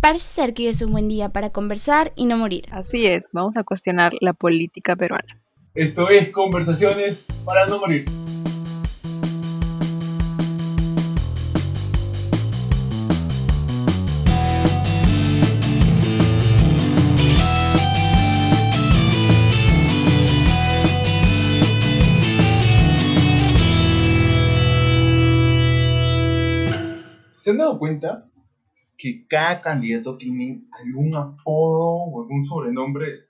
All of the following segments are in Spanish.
Parece ser que hoy es un buen día para conversar y no morir. Así es, vamos a cuestionar la política peruana. Esto es Conversaciones para no morir. ¿Se han dado cuenta que cada candidato tiene algún apodo o algún sobrenombre,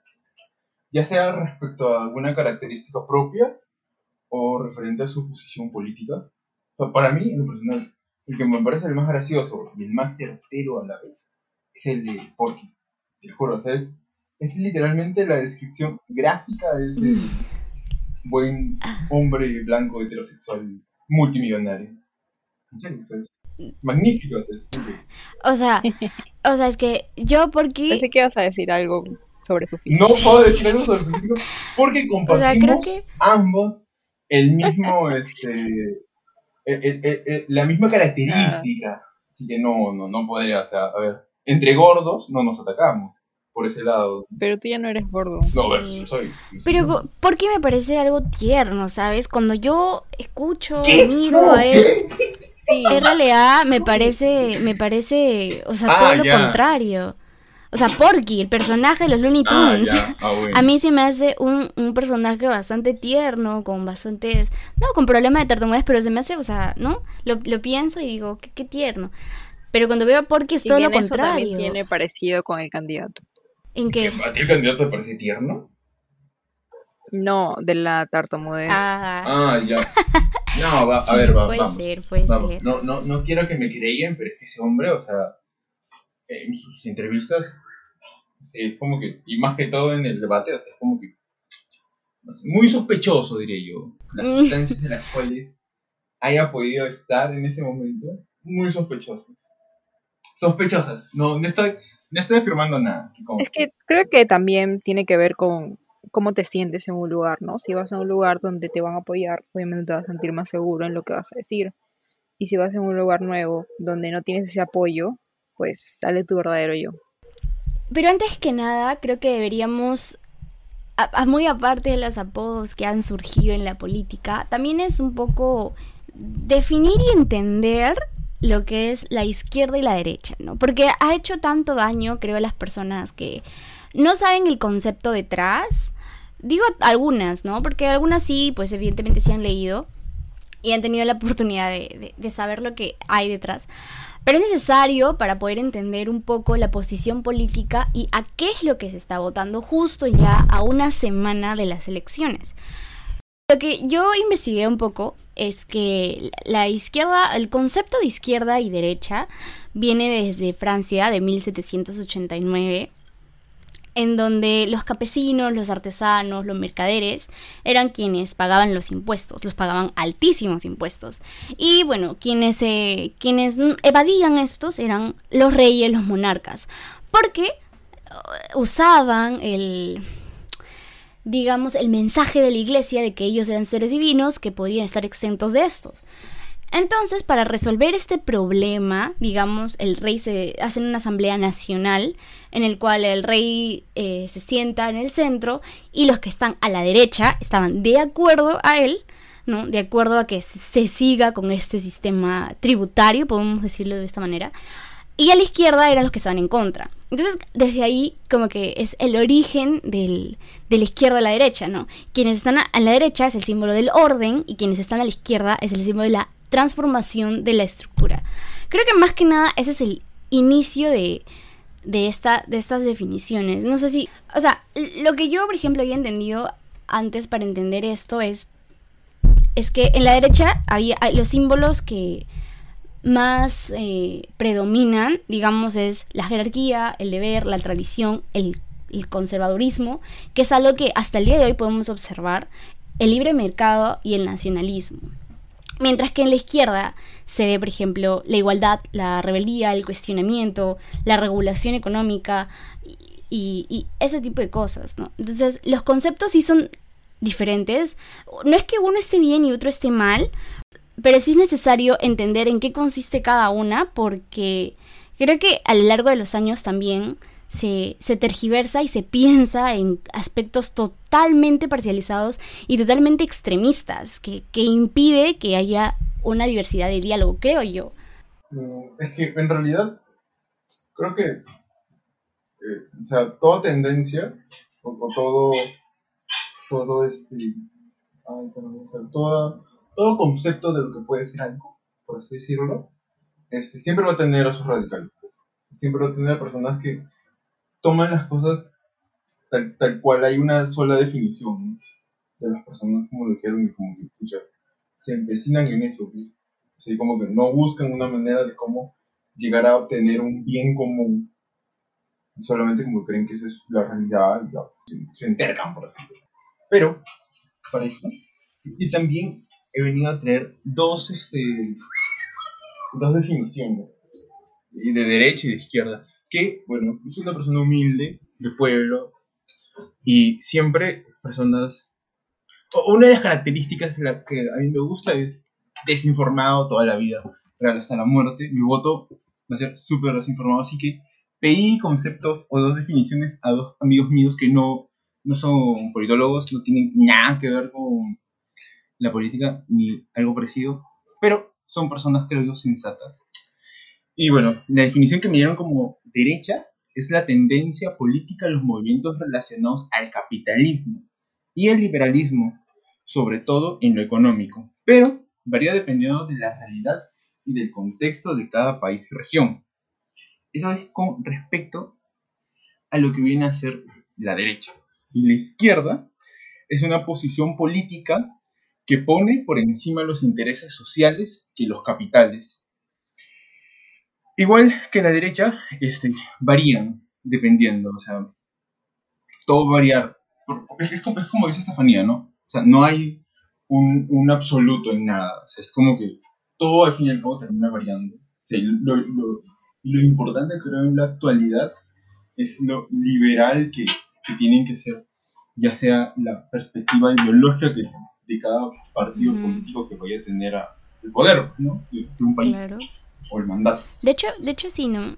ya sea respecto a alguna característica propia o referente a su posición política? O sea, para mí, en lo personal, el que me parece el más gracioso y el más certero a la vez es el de Porky. Te juro, o sea, es, es literalmente la descripción gráfica de ese buen hombre blanco heterosexual multimillonario. En serio, pues, magnífico. o sea, es increíble. O sea, o sea, es que yo porque... Pensé que ibas a decir algo sobre su físico. No puedo decir algo sobre su físico porque compartimos creo que- ambos el mismo, este, el- el- el- el- la misma característica. Así que no, no, no podría, o sea, a ver, entre gordos no nos atacamos por ese lado. Pero tú ya no eres gordo. No, ver, Sí. yo soy. yo soy- Pero porque me parece algo tierno, ¿sabes? Cuando yo escucho, ¿Qué? miro No, a él, ¿qué? Sí. realidad me parece, me parece, o sea, Ah, todo lo ya. contrario. O sea, Porky, el personaje de los Looney Ah, Tunes. ah, bueno. A mí se me hace un, un personaje bastante tierno, con bastantes... No, con problemas de tartamudez, pero se me hace, o sea, ¿no? Lo, lo pienso y digo, qué, qué tierno. Pero cuando veo a Porky es todo lo en eso también contrario. tiene parecido con el candidato. En que... ¿A ti el candidato te parece tierno? No, de la tartamudez. Ah, Ah, ya. No, va, a sí, ver, va, puede vamos. ser, puede Vamos, ser. No, no, no quiero que me crean, pero es que ese hombre, o sea, en sus entrevistas, sí, es como que, y más que todo en el debate, o sea, es como que, muy sospechoso, diría yo, las Mm. instancias en las cuales haya podido estar en ese momento, muy sospechosas. Sospechosas, no, no estoy, no estoy afirmando nada. Es que creo que también tiene que ver con cómo te sientes en un lugar, ¿no? Si vas a un lugar donde te van a apoyar, obviamente te vas a sentir más seguro en lo que vas a decir. Y si vas a un lugar nuevo donde no tienes ese apoyo, pues sale tu verdadero yo. Pero antes que nada, creo que deberíamos, muy aparte de los apodos que han surgido en la política, también es un poco definir y entender lo que es la izquierda y la derecha, ¿no? Porque ha hecho tanto daño, creo, a las personas que no saben el concepto detrás. Digo algunas, ¿no? Porque algunas sí, pues evidentemente sí han leído y han tenido la oportunidad de, de- de saber lo que hay detrás. Pero es necesario para poder entender un poco la posición política y a qué es lo que se está votando justo ya a una semana de las elecciones. Lo que yo investigué un poco es que la izquierda, el concepto de izquierda y derecha viene desde Francia de 1789 en donde los campesinos, los artesanos, los mercaderes eran quienes pagaban los impuestos, los pagaban altísimos impuestos. Y bueno, quienes, eh, quienes evadían estos eran los reyes, los monarcas, porque eh, usaban el digamos el mensaje de la iglesia de que ellos eran seres divinos que podían estar exentos de estos. Entonces, para resolver este problema, digamos, el rey se hace una asamblea nacional en el cual el rey eh, se sienta en el centro y los que están a la derecha estaban de acuerdo a él, ¿no? De acuerdo a que se siga con este sistema tributario, podemos decirlo de esta manera. Y a la izquierda eran los que estaban en contra. Entonces, desde ahí, como que es el origen del, de la izquierda a la derecha, ¿no? Quienes están a, a la derecha es el símbolo del orden y quienes están a la izquierda es el símbolo de la transformación de la estructura. Creo que más que nada ese es el inicio de, de, esta, de estas definiciones. No sé si, o sea, lo que yo, por ejemplo, había entendido antes para entender esto es, es que en la derecha había los símbolos que más eh, predominan, digamos, es la jerarquía, el deber, la tradición, el, el conservadurismo, que es algo que hasta el día de hoy podemos observar, el libre mercado y el nacionalismo. Mientras que en la izquierda se ve, por ejemplo, la igualdad, la rebeldía, el cuestionamiento, la regulación económica y, y- y ese tipo de cosas, ¿no? Entonces, los conceptos sí son diferentes. No es que uno esté bien y otro esté mal, pero sí es necesario entender en qué consiste cada una porque creo que a lo largo de los años también se, tergiversa y se piensa en aspectos totalmente parcializados y totalmente extremistas, que, que impide que haya una diversidad de diálogo, creo yo. Mm, es que en realidad creo que eh, o sea, toda tendencia o, todo todo este todo, todo concepto de lo que puede ser algo, por así decirlo, este, siempre va a tener a sus radicales. Siempre va a tener a personas que toman las cosas tal, tal cual hay una sola definición de las personas, como lo dijeron, y como que se empecinan en eso. Así como que no buscan una manera de cómo llegar a obtener un bien común. Solamente como creen que esa es la realidad y se, entercan, por así decirlo. Pero, para eso, y también he venido a traer dos, este, dos definiciones de derecha y de izquierda. Que, bueno, es una persona humilde, de pueblo, y siempre personas... Una de las características que a mí me gusta es desinformado toda la vida, real hasta la muerte. Mi voto va a ser súper desinformado, así que pedí conceptos o dos definiciones a dos amigos míos que no, no son politólogos, no tienen nada que ver con la política ni algo parecido, pero son personas, creo yo, sensatas. Y bueno, la definición que me dieron como derecha es la tendencia política a los movimientos relacionados al capitalismo y el liberalismo, sobre todo en lo económico, pero varía dependiendo de la realidad y del contexto de cada país y región. Eso es con respecto a lo que viene a ser la derecha. Y la izquierda es una posición política que pone por encima los intereses sociales que los capitales. Igual que la derecha, este, varían dependiendo, o sea, todo variar. Es como, es como dice Estefanía, ¿no? O sea, no hay un, un absoluto en nada. O sea, es como que todo al fin y al cabo termina variando. O lo, lo, lo, importante creo en la actualidad es lo liberal que, que, tienen que ser, ya sea la perspectiva ideológica que, de cada partido político que vaya a tener a, el poder ¿no? de, un país o el. De hecho, de hecho sí, ¿no?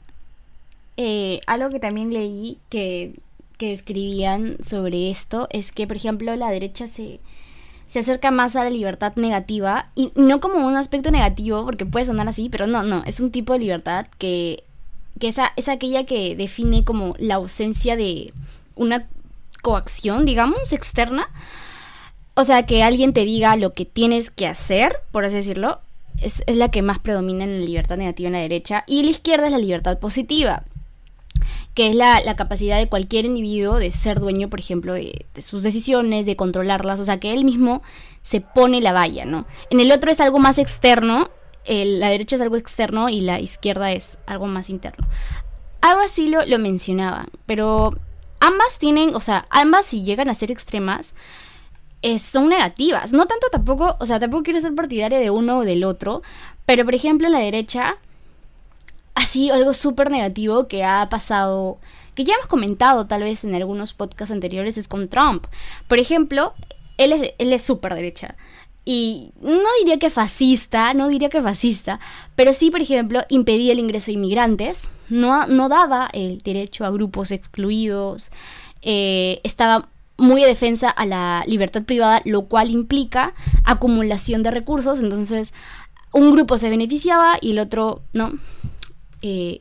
Eh, algo que también leí que, que escribían sobre esto es que, por ejemplo, la derecha se se acerca más a la libertad negativa y no como un aspecto negativo, porque puede sonar así, pero no, no, es un tipo de libertad que, que es, es aquella que define como la ausencia de una coacción, digamos, externa. O sea, que alguien te diga lo que tienes que hacer, por así decirlo, es, es la que más predomina en la libertad negativa en la derecha. Y la izquierda es la libertad positiva que es la, capacidad de cualquier individuo de ser dueño, por ejemplo, de, sus decisiones, de controlarlas, o sea, que él mismo se pone la valla, ¿no? En el otro es algo más externo, la derecha es algo externo y la izquierda es algo más interno. Algo así lo, lo mencionaban, pero ambas tienen, o sea, ambas si llegan a ser extremas, son negativas. No tanto tampoco, o sea, tampoco quiero ser partidaria de uno o del otro, pero por ejemplo en la derecha así algo súper negativo que ha pasado, que ya hemos comentado tal vez en algunos podcasts anteriores, es con Trump. Por ejemplo, él es, él es súper derecha. Y no diría que fascista, no diría que fascista, pero sí, por ejemplo, impedía el ingreso de inmigrantes, no, no daba el derecho a grupos excluidos, eh, estaba muy defensa a la libertad privada, lo cual implica acumulación de recursos, entonces un grupo se beneficiaba y el otro no. Eh,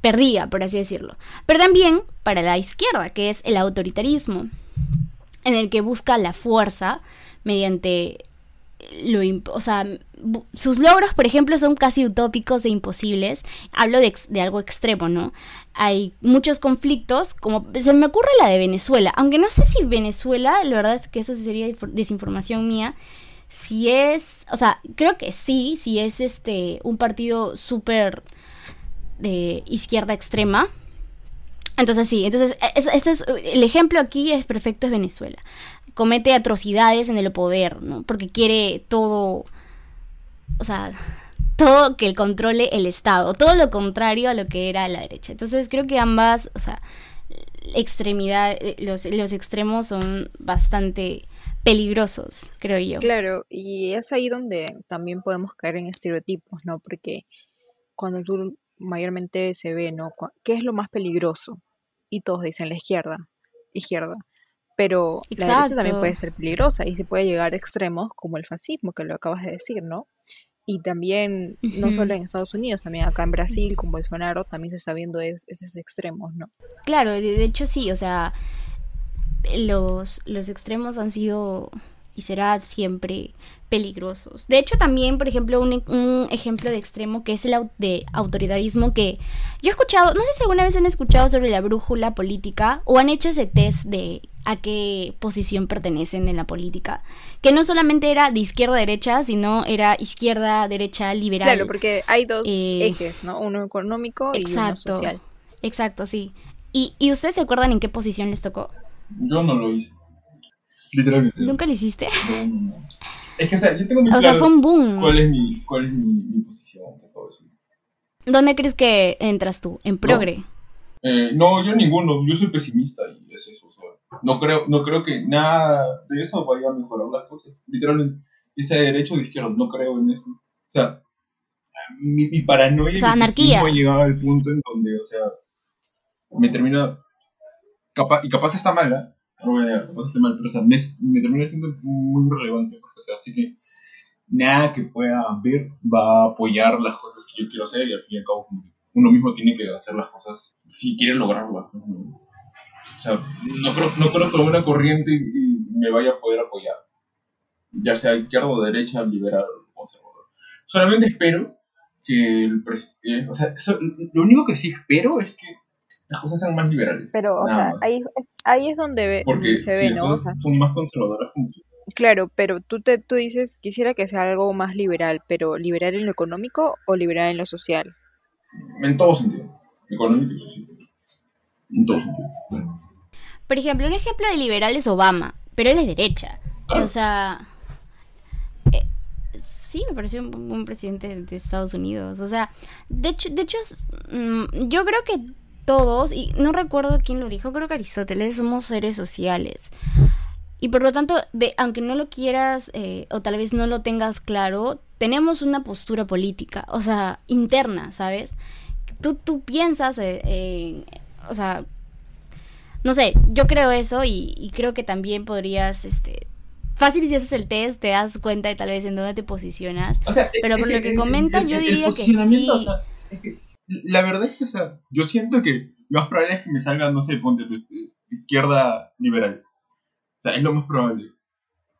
perdía, por así decirlo. Pero también para la izquierda, que es el autoritarismo, en el que busca la fuerza mediante lo, o sea, sus logros, por ejemplo, son casi utópicos e imposibles. Hablo de, algo extremo, ¿no? Hay muchos conflictos, como se me ocurre la de Venezuela, aunque no sé si Venezuela, la verdad es que eso sería desinformación mía, si es, o sea, creo que sí, si es este un partido súper de izquierda extrema. Entonces sí, entonces este es, el ejemplo aquí es perfecto es Venezuela. Comete atrocidades en el poder, ¿no? Porque quiere todo, o sea, todo que controle el Estado, todo lo contrario a lo que era la derecha. Entonces creo que ambas, o sea, extremidad, los, los extremos son bastante peligrosos, creo yo. Claro, y es ahí donde también podemos caer en estereotipos, ¿no? Porque cuando tú mayormente se ve, ¿no? ¿Qué es lo más peligroso? Y todos dicen la izquierda, izquierda. Pero la derecha también puede ser peligrosa y se puede llegar a extremos como el fascismo, que lo acabas de decir, ¿no? Y también, no solo en Estados Unidos, también acá en Brasil, con Bolsonaro, también se está viendo esos extremos, ¿no? Claro, de, hecho sí, o sea, los, los extremos han sido y será siempre peligrosos. De hecho, también, por ejemplo, un, ejemplo de extremo que es el de autoritarismo que yo he escuchado, no sé si alguna vez han escuchado sobre la brújula política o han hecho ese test de a qué posición pertenecen en la política, que no solamente era de izquierda a derecha, sino era izquierda, derecha, liberal. Claro, porque hay dos eh, ejes, ¿no? Uno económico y uno social. Exacto, sí. ¿Y, ¿Y ustedes se acuerdan en qué posición les tocó? Yo no lo hice. Literalmente. ¿Nunca lo hiciste? Es que, o sea, yo tengo muy o sea, fue un boom. ¿Cuál es mi, cuál es mi, posición? ¿Dónde crees que entras tú? ¿En progre? No. Eh, no, yo ninguno. Yo soy pesimista y es eso. O sea, no, creo, no creo que nada de eso vaya a mejorar las cosas. Literalmente, ese derecho de izquierda, no creo en eso. O sea, mi, mi paranoia o sea, anarquía. ha llegado al punto en donde, o sea, me termina... Capa, y capaz está mala, no negar, capaz mal, pero o sea, me, me termina siendo muy relevante, porque, o sea, así que nada que pueda ver va a apoyar las cosas que yo quiero hacer y al fin y al cabo uno mismo tiene que hacer las cosas si quiere lograrlas. O sea, no creo, no creo que una corriente me vaya a poder apoyar, ya sea izquierda o derecha, liberal o conservador. Solamente espero que el eh, o sea, lo único que sí espero es que las cosas sean más liberales. Pero, o sea, ahí es, ahí es donde se ve, ¿no? son más conservadoras. Claro, pero tú, te, tú dices, quisiera que sea algo más liberal, pero ¿liberal en lo económico o liberal en lo social? En todo sentido, económico y social. En todo sentido. Por ejemplo, un ejemplo de liberal es Obama, pero él es derecha. O sea, eh, sí, me pareció un buen presidente de Estados Unidos. O sea, de hecho, de hecho mm, yo creo que todos, y no recuerdo quién lo dijo, creo que Aristóteles, somos seres sociales. Y por lo tanto, de, aunque no lo quieras eh, o tal vez no lo tengas claro, tenemos una postura política, o sea, interna, ¿sabes? Tú, tú piensas, eh, o sea, no sé, yo creo eso y, creo que también podrías, este, fácil si haces el test, te das cuenta de tal vez en dónde te posicionas. pero por lo que comentas, yo diría que sí la verdad es que, o sea, yo siento que lo más probable es que me salga, no sé, ponte izquierda liberal. O sea, es lo más probable.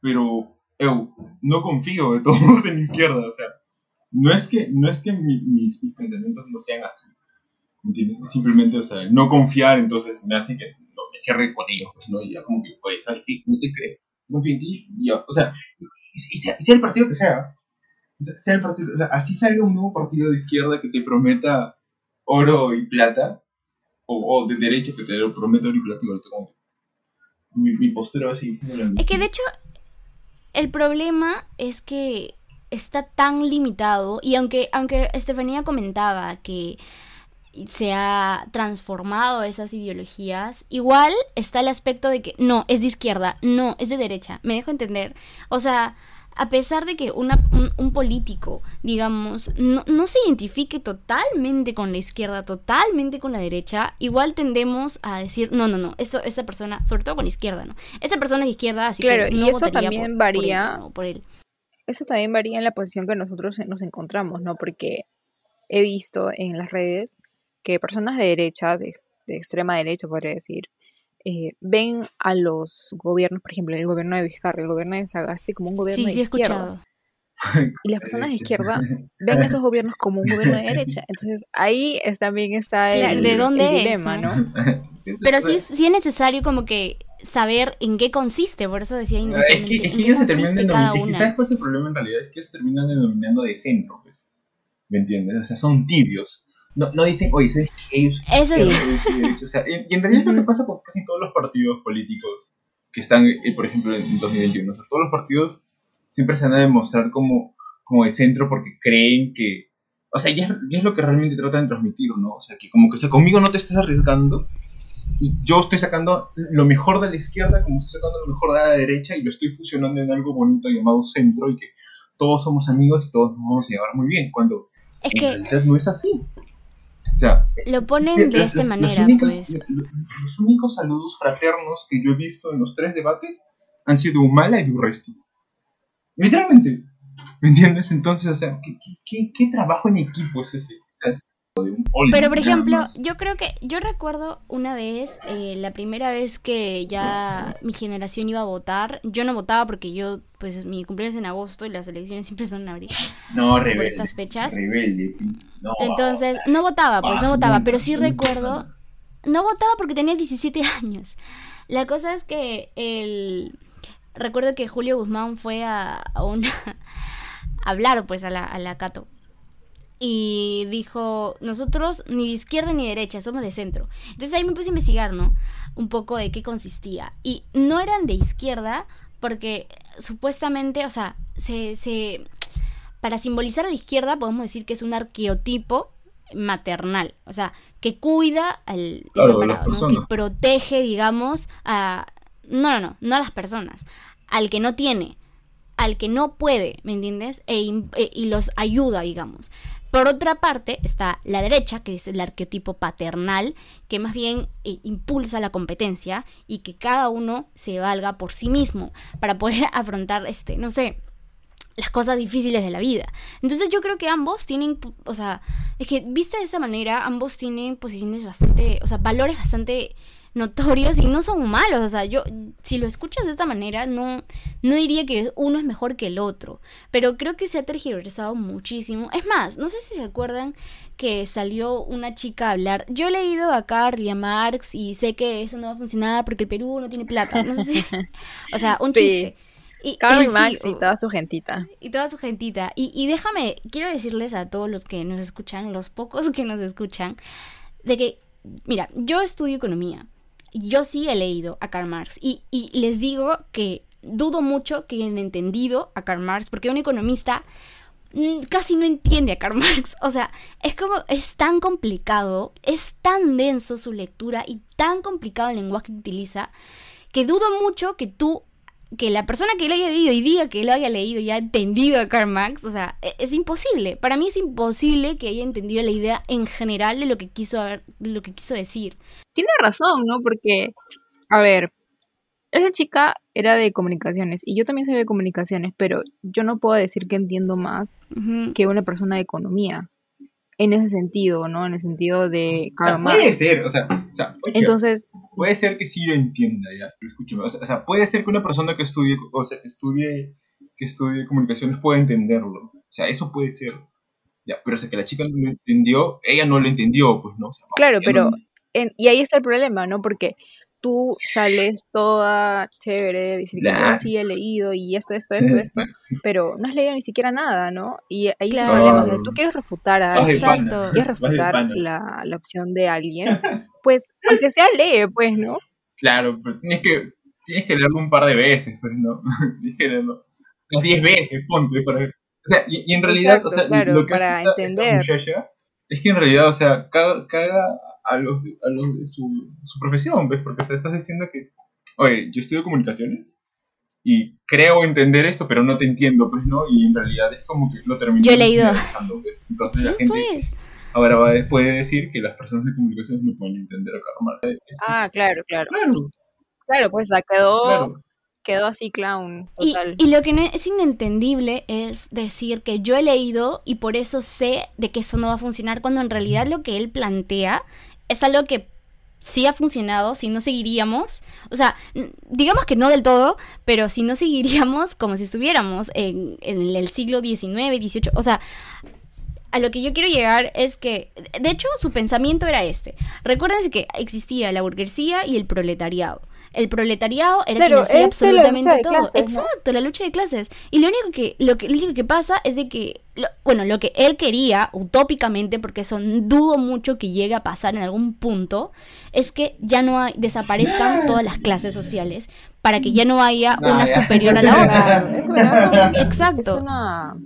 Pero, eu, no confío de todos en izquierda. O sea, no es que, no es que mis, mis, pensamientos no sean así. ¿Me entiendes? Simplemente, o sea, no confiar, entonces me hace que no, me cierre con ellos. Pues, ¿no? Y ya como que, pues, ¿sabes qué? No te creo. No confío en ti. Y o sea, y, sea, sea el partido que sea, sea el partido, o sea, así salga un nuevo partido de izquierda que te prometa oro y plata, o, de derecha que te promete oro y plata, igual como mi, mi postura va a seguir siendo la misma. Es que de hecho, el problema es que está tan limitado, y aunque, aunque Estefanía comentaba que se ha transformado esas ideologías, igual está el aspecto de que no, es de izquierda, no, es de derecha, me dejo entender. O sea, a pesar de que una, un, político, digamos, no, se identifique totalmente con la izquierda, totalmente con la derecha, igual tendemos a decir, no, no, no, eso, esa persona, sobre todo con la izquierda, ¿no? Esa persona es izquierda, así que no y eso también varía, por él, Eso también varía en la posición que nosotros nos encontramos, ¿no? Porque he visto en las redes que personas de derecha, de, de extrema derecha, podría decir, eh, ven a los gobiernos, por ejemplo, el gobierno de Vizcarra, el gobierno de Sagasti, como un gobierno de izquierda. Y las personas de izquierda ven a esos gobiernos como un gobierno de derecha. Entonces ahí también está el, ¿de dónde dilema, ¿no? Pero sí, sí es necesario como que saber en qué consiste, por eso decía Es que, es que ellos se terminan denominando, ¿sabes cuál es el problema en realidad? Es que ellos se terminan denominando de centro, pues, ¿me entiendes? O sea, son tibios no, no dicen, ¿sabes qué? Ellos, Eso sí. O sea, y, en realidad es lo que pasa con casi todos los partidos políticos que están, eh, por ejemplo, en 2021. O sea, todos los partidos siempre se van a demostrar como, como de centro porque creen que. O sea, y es, lo que realmente tratan de transmitir, ¿no? O sea, que como que o sea, conmigo no te estés arriesgando y yo estoy sacando lo mejor de la izquierda como estoy sacando lo mejor de la derecha y lo estoy fusionando en algo bonito llamado centro y que todos somos amigos y todos nos vamos a llevar muy bien, cuando en realidad no es así. Sea, Lo ponen de las- esta las- las manera, únicas- pues. lo- Los únicos saludos fraternos que yo he visto en los tres debates han sido Humala y Durresti. Literalmente. ¿Me entiendes? Entonces, o sea, ¿qué, qué, qué, qué trabajo en equipo es ese? O sea, es de un holding, Pero por ejemplo, yo creo que, yo recuerdo una vez, eh, la primera vez que ya mi generación iba a votar, yo no votaba porque yo, pues mi cumpleaños es en agosto y las elecciones siempre son en abril, No, por rebelde. estas fechas. Rebelde. No, Entonces, no votaba, pues no votaba, pero sí recuerdo, no votaba porque tenía 17 años. La cosa es que el recuerdo que Julio Guzmán fue a, a una a hablar pues a la, a la Cato y dijo, nosotros ni de izquierda ni de derecha, somos de centro. Entonces ahí me puse a investigar, ¿no? Un poco de qué consistía. Y no eran de izquierda porque supuestamente, o sea, se, se para simbolizar a la izquierda podemos decir que es un arqueotipo maternal, o sea, que cuida al Claro, desamparado, ¿no? que protege, digamos, a no, no, no, no a las personas, al que no tiene, al que no puede, ¿me entiendes? E e- y los ayuda, digamos. Por otra parte está la derecha, que es el arqueotipo paternal, que más bien eh, impulsa la competencia y que cada uno se valga por sí mismo para poder afrontar, este, no sé, las cosas difíciles de la vida. Entonces yo creo que ambos tienen, o sea, es que vista de esa manera, ambos tienen posiciones bastante, o sea, valores bastante notorios y no son malos, o sea, yo si lo escuchas de esta manera no no diría que uno es mejor que el otro, pero creo que se ha tergiversado muchísimo. Es más, no sé si se acuerdan que salió una chica a hablar. Yo he leído a Carl y a Marx y sé que eso no va a funcionar porque el Perú no tiene plata, no sé si o sea, un Sí. chiste. Y, Carl y sí, Max y toda su gentita. y toda su gentita. Y, y déjame, quiero decirles a todos los que nos escuchan, los pocos que nos escuchan, de que, mira, yo estudio economía. Yo sí he leído a Karl Marx. Y, y les digo que dudo mucho que hayan entendido a Karl Marx, porque un economista mm, casi no entiende a Karl Marx. O sea, es como, es tan complicado, es tan denso su lectura y tan complicado el lenguaje que utiliza, que dudo mucho que tú que la persona que lo haya leído y diga que lo haya leído y ha entendido a Karl Marx, o sea, e- es imposible. Para mí es imposible que haya entendido la idea en general de lo que quiso haber, de lo que quiso decir. Tiene razón, ¿no? Porque, a ver, esa chica era de comunicaciones y yo también soy de comunicaciones, pero yo no puedo decir que entiendo más que una persona de economía. En ese sentido, ¿no? En el sentido de O sea, puede ser, o sea, o sea, oye, Entonces, puede ser que sí lo entienda, ya, pero escúchame, o sea, o sea, puede ser que una persona que estudie, o sea, estudie, que estudie comunicaciones pueda entenderlo, o sea, eso puede ser, ya, pero o sea, que la chica no lo entendió, ella no lo entendió, pues, ¿no? O sea, Claro, pero no- en- y ahí está el problema, ¿no? Porque tú sales toda chévere, diciendo. "Oh, sí he leído y esto, esto, esto, esto, pero no has leído ni siquiera nada, ¿no? Y ahí está Claro. el problema, o sea, tú quieres refutar a Exacto. quieres refutar la, la opción de alguien, pues aunque sea lee, pues, ¿no? Claro, pero tienes que, tienes que leerlo un par de veces, pues, ¿no? tienes que leerlo unas 10 veces, ponte, para. O sea, y, y en realidad, Exacto, o sea, claro, lo que para hace esta, esta entender. muchacha es que en realidad, o sea, caga, caga a los, de- a los de su, su profesión, ¿ves? Porque o sea, estás diciendo que, oye, yo estudio comunicaciones y creo entender esto, pero no te entiendo, pues, ¿no? Y en realidad es como que lo termino Yo he leído. pues. Entonces Sí, la gente pues. ahora va, puede decir que las personas de comunicaciones no pueden entender a Karl Ah, claro, claro. claro, Claro, pues la quedó, claro. quedó así clown, Y, total. y lo que no es inentendible es decir que yo he leído y por eso sé de que eso no va a funcionar, cuando en realidad lo que él plantea es algo que sí ha funcionado, si no seguiríamos, o sea, digamos que no del todo, pero si no seguiríamos como si estuviéramos en, en el siglo XIX, XVIII, o sea, a lo que yo quiero llegar es que, de hecho, su pensamiento era este. Recuérdense que existía la burguesía y el proletariado. El proletariado era Claro, quien hacía la lucha absolutamente de todo. Exacto, la lucha de clases. Y lo único que, lo que, lo único que pasa es de que, lo- bueno, lo que él quería, utópicamente, porque eso dudo mucho que llegue a pasar en algún punto, es que ya no hay, desaparezcan todas las clases sociales para que ya no haya No, una ya. superior a la otra. Es Exacto. una...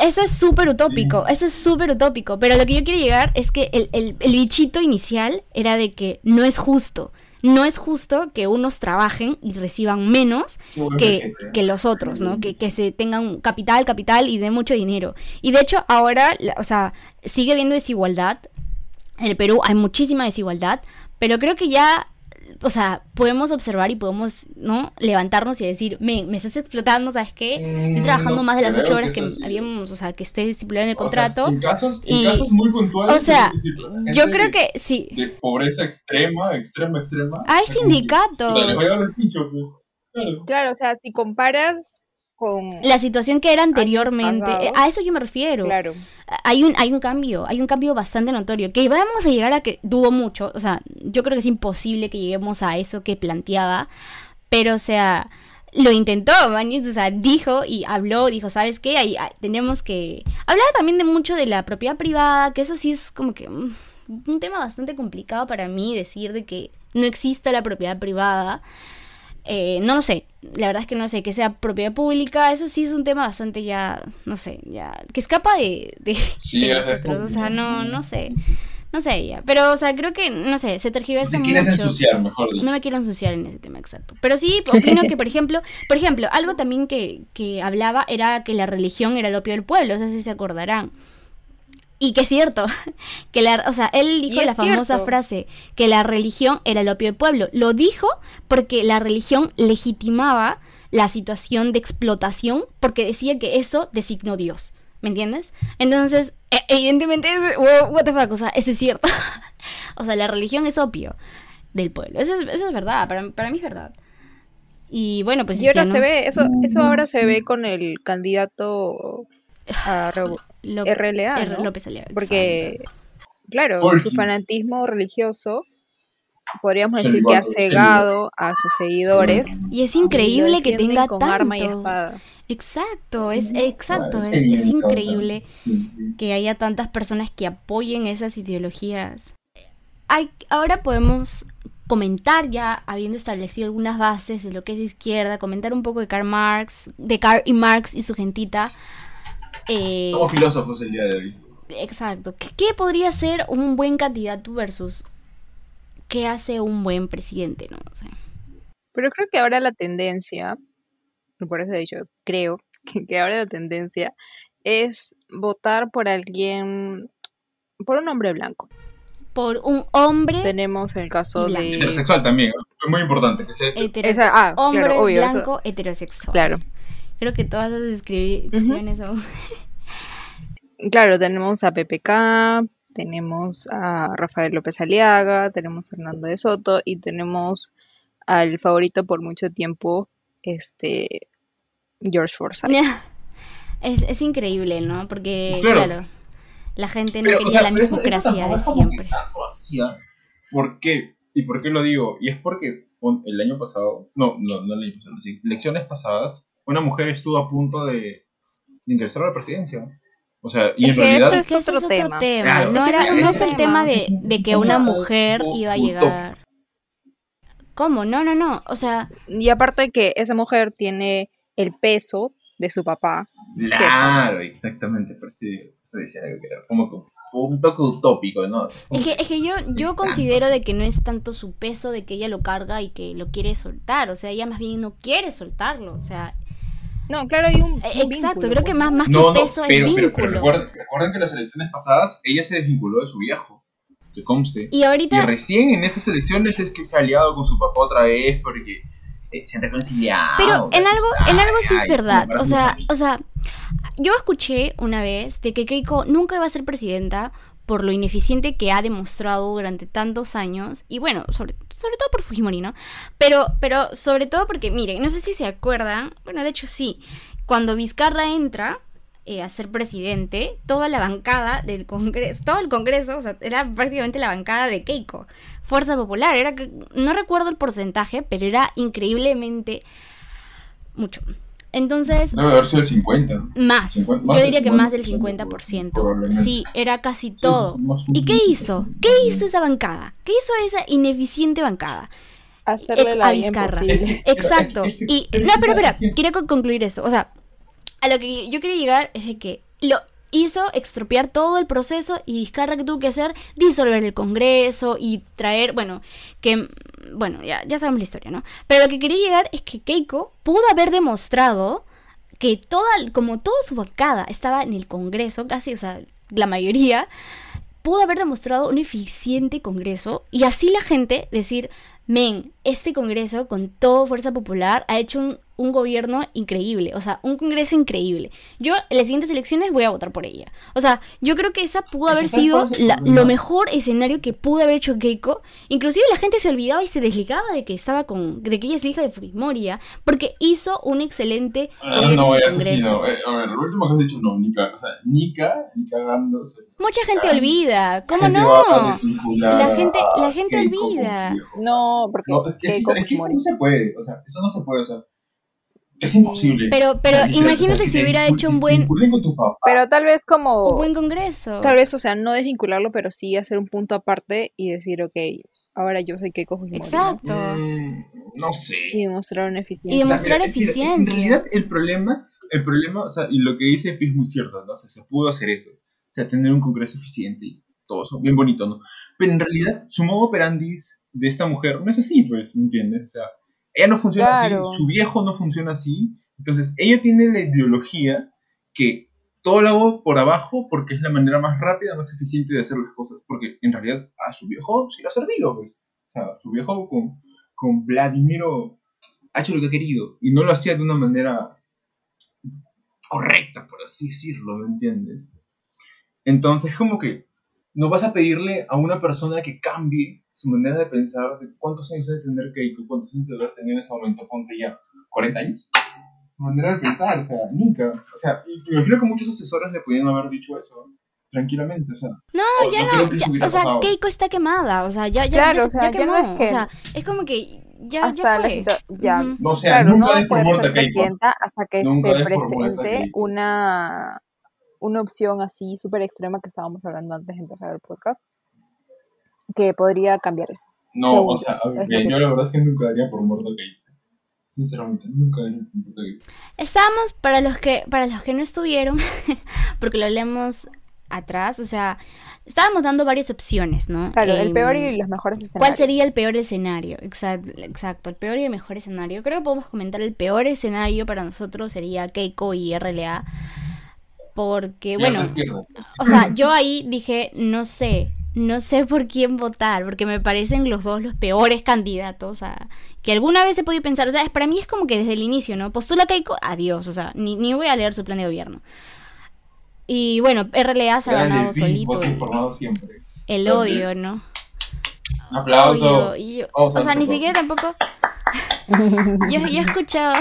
Eso es súper utópico, eso es súper utópico. Pero lo que yo quiero llegar es que el, el- el bichito inicial era de que no es justo. No es justo que unos trabajen y reciban menos que, que los otros, ¿no? Que, que se tengan capital, capital y de mucho dinero. Y de hecho, ahora, o sea, sigue habiendo desigualdad. En el Perú hay muchísima desigualdad, pero creo que ya o sea, podemos observar y podemos, ¿no? Levantarnos y decir, me, me estás explotando, ¿sabes qué? Estoy Mm, trabajando no más de las ocho horas que habíamos, o sea, que esté estipulado en el O sea, contrato. en casos, en y- casos muy puntuales. o sea, gente yo creo de- que sí. De pobreza extrema, extrema, extrema. Hay sindicatos. puta, Les voy a dar el pincho, pues. Claro. Claro, o sea, si comparas con... La situación que era anteriormente, a eso yo me refiero. Claro. Hay un, hay un cambio, hay un cambio bastante notorio. Que vamos a llegar a que dudo mucho. O sea, yo creo que es imposible que lleguemos a eso que planteaba. Pero, o sea, lo intentó, man. O sea, dijo y habló, dijo, ¿sabes qué? Ahí, ah, tenemos que. Hablaba también de mucho de la propiedad privada, que eso sí es como que. mm, un tema bastante complicado para mí decir de que no exista la propiedad privada. Eh, no lo sé, la verdad es que no sé, que sea propiedad pública, eso sí es un tema bastante ya, no sé, ya, que escapa de, de, Sí, de nosotros, o sea, no, no sé, no sé ya, pero, o sea, creo que, no sé, se tergiversa Te quieres mucho. ensuciar, mejor dicho. No me quiero ensuciar en ese tema exacto. Pero sí, opino que, por ejemplo, por ejemplo, algo también que, que hablaba era que la religión era el opio del pueblo, no sé si se acordarán. Y que es cierto, que la, o sea, él dijo la famosa cierto. frase que la religión era el opio del pueblo. Lo dijo porque la religión legitimaba la situación de explotación porque decía que eso designó Dios. ¿Me entiendes? Entonces, e- evidentemente, what the fuck, o sea, eso es cierto. o sea, la religión es opio del pueblo. Eso es, eso es verdad, para, para mí es verdad. Y bueno, pues Y ahora se ve, eso, eso ahora se ve con el candidato a Revo- Lo- RLA, R- ¿no? López Aliaga, Porque, claro, su fanatismo religioso, podríamos decir que ha cegado a sus seguidores. Y es y increíble que tenga con tantos. arma y espada. Exacto, es exacto, es, Sí, es increíble que haya tantas personas que apoyen esas ideologías. Hay, ahora podemos comentar ya, habiendo establecido algunas bases de lo que es izquierda, comentar un poco de Karl Marx, de Karl y Marx y su gentita. Eh, Somos filósofos el día de hoy. Exacto. ¿Qué, qué podría ser un buen candidato versus qué hace un buen presidente, no? O sea, Pero creo que ahora la tendencia, por eso he dicho, creo que, que ahora la tendencia es votar por alguien, por un hombre blanco. por un hombre Tenemos el caso de... Heterosexual también, es muy importante. Que sea Esa- ah, hombre claro, obvio, eso- blanco heterosexual. Claro. Creo que todas esas descripciones son Claro, tenemos a PPK, tenemos a Rafael López Aliaga, tenemos a Hernando de Soto y tenemos al favorito por mucho tiempo, este George Forsyth. es, es increíble, ¿no? Porque, Claro. claro, la gente no Pero, quería o sea, la mismocracia de siempre. ¿Por qué? ¿Y por qué lo digo? Y es porque el año pasado, no, no, no el año pasado, sí, elecciones pasadas, una mujer estuvo a punto de, de ingresar a la presidencia. O sea, y en Es que realidad... eso Es que ese es otro tema. tema. Claro, no, era, es- no es el tema de, que un una mujer iba a llegar. ¿Cómo? No, no, no. O sea, Y aparte que esa mujer tiene el peso de su papá. Claro, exactamente, pero sí, eso decía algo que era como que un toque utópico, ¿no? es que, es que yo, yo considero de que no es tanto su peso de que ella lo carga y que lo quiere soltar. O sea, ella más bien no quiere soltarlo. O sea, No, claro, hay un, eh, un exacto. vínculo, Creo que pues, más, ¿no? más No, que no, peso pero, es pero, vínculo. pero recuerden, recuerden que las elecciones pasadas ella se desvinculó de su viejo, que conste. y Y ahorita, recién en estas elecciones es que se ha aliado con su papá otra vez porque eh, se han reconciliado. Pero en algo, en algo sí es Ay, verdad. O sea, o sea, yo escuché una vez de que Keiko nunca iba a ser presidenta por lo ineficiente que ha demostrado durante tantos años. Y bueno, sobre, sobre todo por Fujimori, ¿no? Pero, pero sobre todo porque, miren, no sé si se acuerdan, bueno, de hecho sí, cuando Vizcarra entra eh, a ser presidente, toda la bancada del Congreso, todo el Congreso, o sea, era prácticamente la bancada de Keiko. Fuerza Popular, era, no recuerdo el porcentaje, pero era increíblemente mucho. Entonces, Debe haber sido el 50. ¿no? más. 50, más Yo diría que más del 50%, 50%. probablemente. Sí, era casi todo. ¿Y qué hizo? ¿Qué hizo esa bancada? ¿Qué hizo esa ineficiente bancada? Hacerle la a Vizcarra. imposible. Exacto. Y no, pero ¿sabes espera, quiero co- concluir esto. O sea, a lo que yo quería llegar es de que lo hizo extropiar todo el proceso y Vizcarra que tuvo que hacer disolver el Congreso y traer, bueno, que bueno, ya, ya sabemos la historia, ¿no? Pero lo que quería llegar es que Keiko pudo haber demostrado que toda, como toda su bancada estaba en el Congreso, casi, o sea, la mayoría, pudo haber demostrado un eficiente Congreso y así la gente decir, men, este Congreso con toda fuerza popular ha hecho un, un, gobierno increíble, o sea, un Congreso increíble. Yo en las siguientes elecciones voy a votar por ella. O sea, yo creo que esa pudo haber sido la, lo mejor escenario que pudo haber hecho Keiko. Inclusive la gente se olvidaba y se desligaba de que estaba con, de que ella es hija de Frimoria, porque hizo un excelente... Ah, no, eso sí, no. Eh, a ver, lo último que has dicho, no, Nika, o sea, Nika, ni cagándose. Mucha gente olvida, ¿cómo no? La gente, la gente olvida. No, porque no, es que, es, es que eso no se puede, o sea, eso no se puede, o sea, es imposible. Pero, pero o sea, imagínate o sea, si hubiera hecho un buen, pero tal vez como, un buen congreso. Tal vez, o sea, no desvincularlo, pero sí hacer un punto aparte y decir, ok, ahora yo soy Keiko Fujimori. Exacto. ¿no? Mm, no sé. Y demostrar una eficiencia. Y demostrar mira, eficiencia. En realidad, el problema, el problema, o sea, y lo que dice es muy cierto, ¿no? O sea, se pudo hacer eso. O sea, tener un congreso eficiente y todo eso, bien bonito, ¿no? Pero en realidad, su modo operandi de esta mujer no es así, pues, ¿me entiendes? O sea, ella no funciona Claro. así, su viejo no funciona así. Entonces, ella tiene la ideología que todo lo hago por abajo porque es la manera más rápida, más eficiente de hacer las cosas. Porque en realidad a su viejo sí lo ha servido, pues. O sea, su viejo con, con Vladimiro ha hecho lo que ha querido y no lo hacía de una manera correcta, por así decirlo, ¿me entiendes? Entonces, como que no vas a pedirle a una persona que cambie su manera de pensar de cuántos años debe tener Keiko, cuántos años debe haber tenido en ese momento, ponte ya, 40 años. Su manera de pensar, o sea, nunca. O sea, y me imagino que muchos asesores le podían haber dicho eso tranquilamente, o sea. No, o- ya no no, creo ya- o sea, pasado. Keiko está quemada, o sea, ya, ya, Claro, ya, o sea, ya ya no quemó, es que- o sea, es como que ya, hasta ya fue. ya. No, o sea, Claro, nunca no des por muerta Keiko. hasta que Nunca se presente una, una opción así súper extrema que estábamos hablando antes de empezar el podcast, que podría cambiar eso. No, o sea, yo la verdad es que nunca daría por muerto Keiko. Sinceramente, nunca daría por muerto Keiko. Estábamos, para los que, para los que no estuvieron, porque lo hablemos atrás, o sea, estábamos dando varias opciones, ¿no? Claro, el Em, peor y los mejores escenarios. ¿Cuál sería el peor escenario? Exacto, exacto, el peor y el mejor escenario. Creo que podemos comentar el peor escenario para nosotros sería Keiko y RLA. Porque, bueno, o sea, yo ahí dije, no sé, no sé por quién votar, porque me parecen los dos los peores candidatos a que alguna vez he podido pensar. O sea, es- para mí es como que desde el inicio, ¿no? Postula Keiko, adiós, o sea, ni, ni voy a leer su plan de gobierno. Y bueno, RLA se ha ganado solito el, siempre. odio, ¿no? Un aplauso. Odio, yo- o sea, ni siquiera tampoco. Yo, yo he escuchado.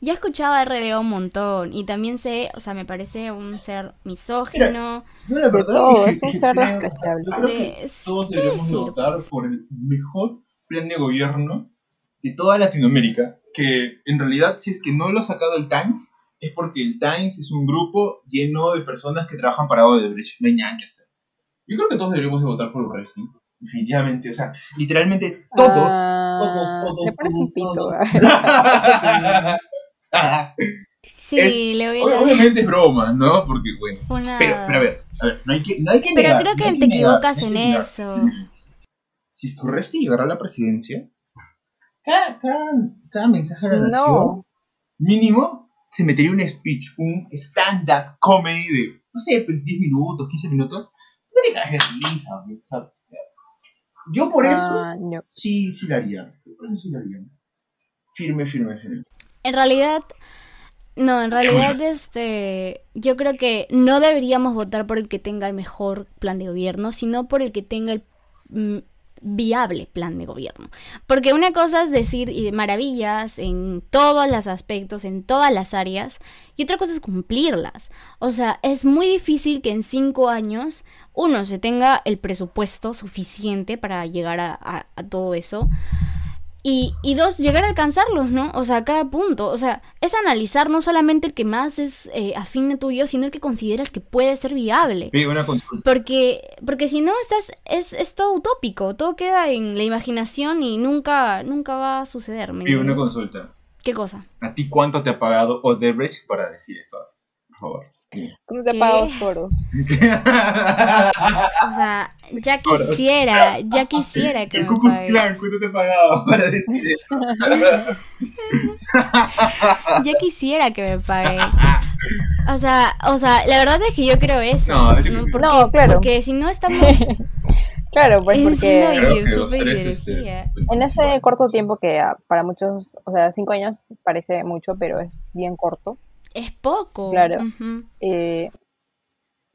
Yo he escuchado a un montón. Y también sé, o sea, me parece un ser misógino. No, la verdad todo, que- es un que ser despreciable. Yo creo que de- todos ¿qué deberíamos decir? votar por el mejor plan de gobierno de toda Latinoamérica. Que en realidad, si es que no lo ha sacado el Times, es porque el Times es un grupo lleno de personas que trabajan para Odebrecht. No hay nada que hacer. Yo creo que todos deberíamos de votar por Urresti. Definitivamente. O sea, literalmente todos. Ah, todos, todos, Le pones un todos, pito. todos. Sí, Es- le voy a Obviamente es broma, ¿no? Porque, bueno. una. Pero, pero a ver, a ver, no hay que, no hay que Pero negar, creo no que te negar, equivocas en negar. eso. Si Urresti llegara a la presidencia, cada, cada, cada mensaje a la nación, No, mínimo, se metería un speech, un stand-up comedy de, no sé, pues, 10 minutos, 15 minutos. No te caes de risa, güey, o sea, Yo por eso, ah, no. sí, sí lo haría. Yo por eso sí lo haría. Firme, firme, firme. En realidad, no, en realidad, este, yo creo que no deberíamos votar por el que tenga el mejor plan de gobierno, sino por el que tenga el mm, viable plan de gobierno. Porque una cosa es decir y de maravillas en todos los aspectos, en todas las áreas, y otra cosa es cumplirlas. O sea, es muy difícil que en cinco años uno se tenga el presupuesto suficiente para llegar a, a- a todo eso. Y, y dos, llegar a alcanzarlos, ¿no? O sea, a cada punto. O sea, es analizar no solamente el que más es eh, afín de tuyo, sino el que consideras que puede ser viable. Pido una consulta. Porque, porque si no, estás, es, es todo utópico, todo queda en la imaginación y nunca, nunca va a suceder. ¿me una consulta. ¿Qué cosa? ¿A ti cuánto te ha pagado Odebrecht para decir eso? Por favor. ¿Cómo te ¿Qué? ha pagado Soros? O sea, ya quisiera, ya quisiera que El pague. Klan, ¿cuánto te ha pagado para decir eso? Ya quisiera que me pague. O sea, o sea, la verdad es que yo creo eso. No, que ¿no? Porque, No, claro. Porque si no estamos Claro, pues porque los este, ideología. en ese corto tiempo que ah, para muchos, o sea, cinco años parece mucho, pero es bien corto, Es poco. Claro. Eh,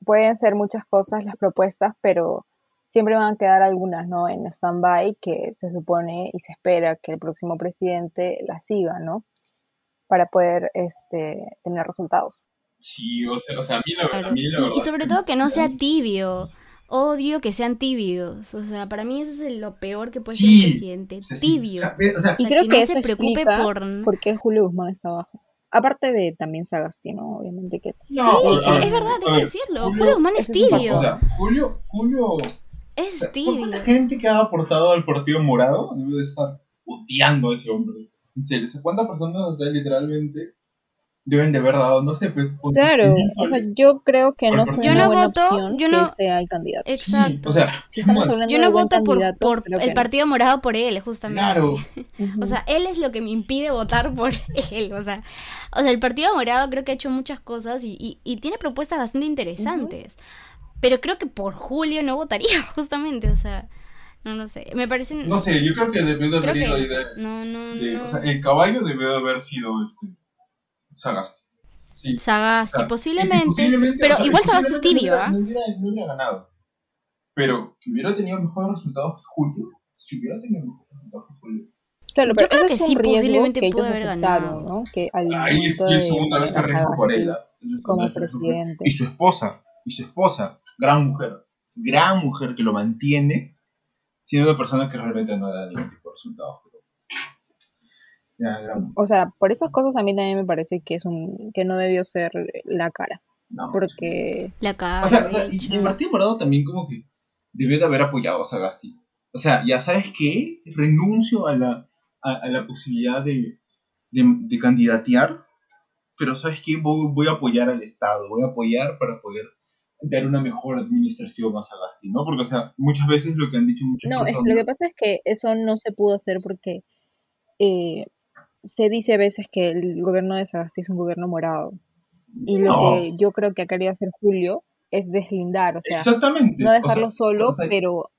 pueden ser muchas cosas las propuestas, pero siempre van a quedar algunas, ¿no? En stand-by que se supone y se espera que el próximo presidente las siga, ¿no? Para poder este, tener resultados. Sí, o sea, o sea, a mí la, Claro. a mí la Y, verdad y es sobre todo que no sea tibio. Odio que sean tibios. O sea, para mí eso es lo peor que puede ser un presidente. sí, Tibio. o sea, ve- o sea, Y creo que que, no eso se preocupe por- por qué Julio Guzmán está abajo. Aparte de también Sagasti, ¿no? Obviamente que... no, sí, es ver, verdad, a que decirlo. Julio- Julio Guzmán es tibio. O sea, Julio, Julio, es ¿por tibio. cuánta gente que ha aportado al Partido Morado debe de estar odiando a ese hombre? En serio, ¿cuántas personas, o sea, literalmente deben de haber dado, no sé, pues, Claro, 15.000 o sea, yo creo que no fue una Yo no buena voto, opción yo que no- sea el candidato. Sí, Exacto. Yo no voto por, el que- Partido Morado por él, justamente. Claro. O sea, él es lo que me impide votar por él. O sea, o sea el Partido Morado creo que ha hecho muchas cosas y, y- y tiene propuestas bastante interesantes. Pero creo que por Julio no votaría, justamente. O sea, no lo sé. Me parece. no sé, yo creo que debió haber ido que. de, No, no, de- no. o sea, el caballo debió de haber sido este Sagasti. Sí. Sagasti, O sea, posiblemente. posiblemente, pero o sea, igual Sagasti tibio, no ¿ah? hubiera- No hubiera, no hubiera ganado. Pero que hubiera tenido mejores resultados que Julio, si hubiera tenido mejores resultados que Julio. Claro, Yo pero creo ese que sí, posiblemente que pudo ellos haber ganado. ¿no? Que al Ahí es y es de segunda vez que poner a arriesgo por él. como presidente. Y su esposa, y su esposa, gran mujer, gran mujer que lo mantiene, siendo una persona que realmente no da ningún tipo de resultados. Ya, O sea, por esas cosas a mí también me parece que es un que no debió ser la cara, no, porque La cara. O sea, de o sea, y Partido Morado también como que debió de haber apoyado a Sagasti. O sea, ya sabes qué, renuncio a la, a, a la posibilidad de, de, de candidatear, pero sabes qué, voy, voy a apoyar al Estado, voy a apoyar para poder dar una mejor administración a Sagasti, ¿no? Porque, o sea, muchas veces lo que han dicho muchas no, personas... lo que pasa es que eso no se pudo hacer porque eh, se dice a veces que el gobierno de Sagasti es un gobierno morado y lo No. que yo creo que ha querido hacer Julio es deslindar, o sea, Exactamente. no o dejarlo sea, solo, o sea, pero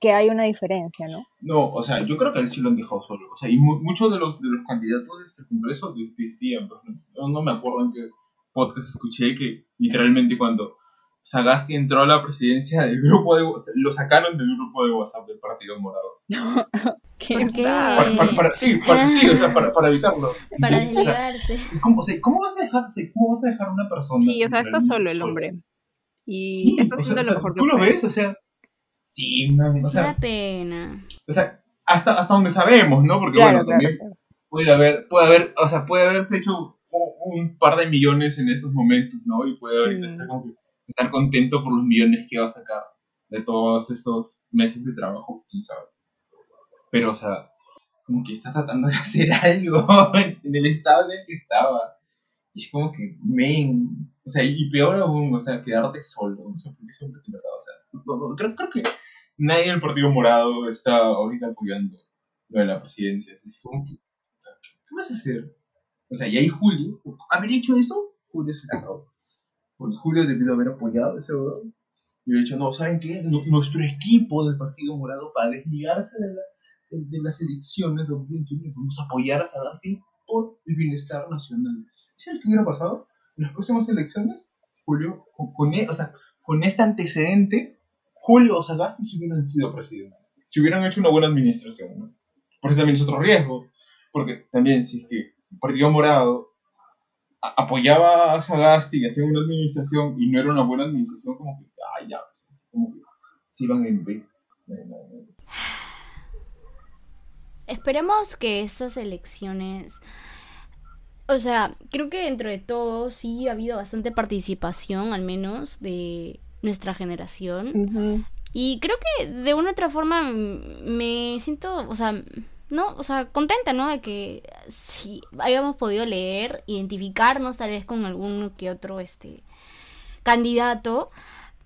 que hay una diferencia, ¿no? No, o sea, yo creo que él sí lo han dejado solo. O sea, y mu- muchos de los, de los candidatos de este congreso de- decían, ¿no? Yo no me acuerdo en qué podcast escuché que literalmente cuando Sagasti entró a la presidencia del grupo de lo sacaron del grupo de WhatsApp del Partido Morado. Para, para- para- sí, para, sí, o sea, para, para evitarlo. Para Entonces, o sea, desligarse. ¿y ¿cómo, o sea, ¿cómo vas a dejar, o sea, cómo vas a dejar a una persona? Sí, o sea, está solo el hombre. Y Sí, está o sea, haciendo o lo sea, mejor que ¿Tú lo puede. ves? O sea, sí, o sea, pena. o sea hasta, hasta donde sabemos, ¿no? Porque Claro, bueno, claro, también claro. puede haber, puede haber, o sea, puede haberse hecho un, un par de millones en estos momentos, ¿no? Y puede ahorita Mm. estar, como que- estar contento por los millones que va a sacar de todos estos meses de trabajo, quién sabe. Pero, o sea, como que está tratando de hacer algo en el estado en el que estaba. Y es como que, men, o sea, y peor aún, o sea, quedarte solo, no sé por qué siempre de verdad, o sea, creo, creo que nadie del Partido Morado está ahorita apoyando lo de la presidencia. Es como que, ¿qué vas a hacer? O sea, y ahí Julio, haber hecho eso, Julio se la acabó. Porque Julio debió haber apoyado ese huevón. Y hubiera dicho, no, ¿saben qué? Nu- nuestro equipo del Partido Morado, para desligarse de, la, de, las elecciones de 2021, vamos a apoyar a Sagasti por el bienestar nacional. ¿Sabes qué hubiera pasado? En las próximas elecciones, Julio, con, con e- o sea, con este antecedente, Julio o Sagasti se hubieran sido presidentes. Si hubieran hecho una buena administración, ¿no? Porque también es otro riesgo. Porque también, si es que el Partido Morado apoyaba a Sagasti y hacía una administración y no era una buena administración, como que, ay, ya, pues, como que se iban en B. Esperemos que estas elecciones. O sea, creo que dentro de todo sí ha habido bastante participación, al menos, de nuestra generación. Y creo que de una u otra forma me siento, o sea, no, o sea, contenta, ¿no? De que sí hayamos podido leer, identificarnos tal vez con algún que otro este candidato,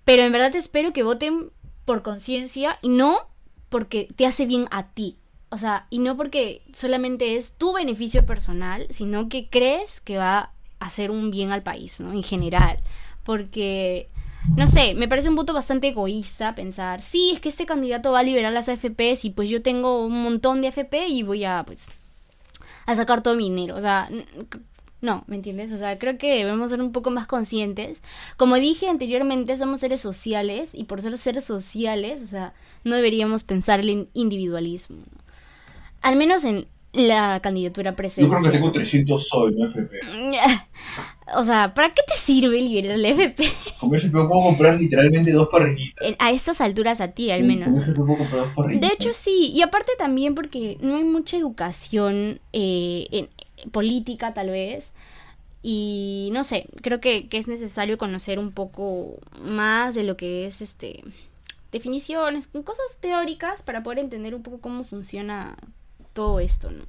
pero en verdad espero que voten por conciencia y no porque te hace bien a ti. O sea, y no porque solamente es tu beneficio personal, sino que crees que va hacer un bien al país, ¿no? En general. Porque, no sé, me parece un voto bastante egoísta pensar, sí, es que este candidato va a liberar las AFPs y pues yo tengo un montón de AFP y voy a, pues, a sacar todo mi dinero. O sea, no, ¿me entiendes? O sea, creo que debemos ser un poco más conscientes. Como dije anteriormente, somos seres sociales y por ser seres sociales, o sea, no deberíamos pensar el individualismo. Al menos en la candidatura presidencial. Yo creo que tengo 300 soy, no FP. O sea, ¿para qué te sirve el FP? Con FP puedo comprar literalmente dos parrillitas. A estas alturas a ti, al menos. Con FP puedo comprar dos parrillitas. De hecho, sí. Y aparte también porque no hay mucha educación eh, en, política tal vez. Y no sé, creo que, es necesario conocer un poco más de lo que es este definiciones, cosas teóricas para poder entender un poco cómo funciona todo esto, ¿no?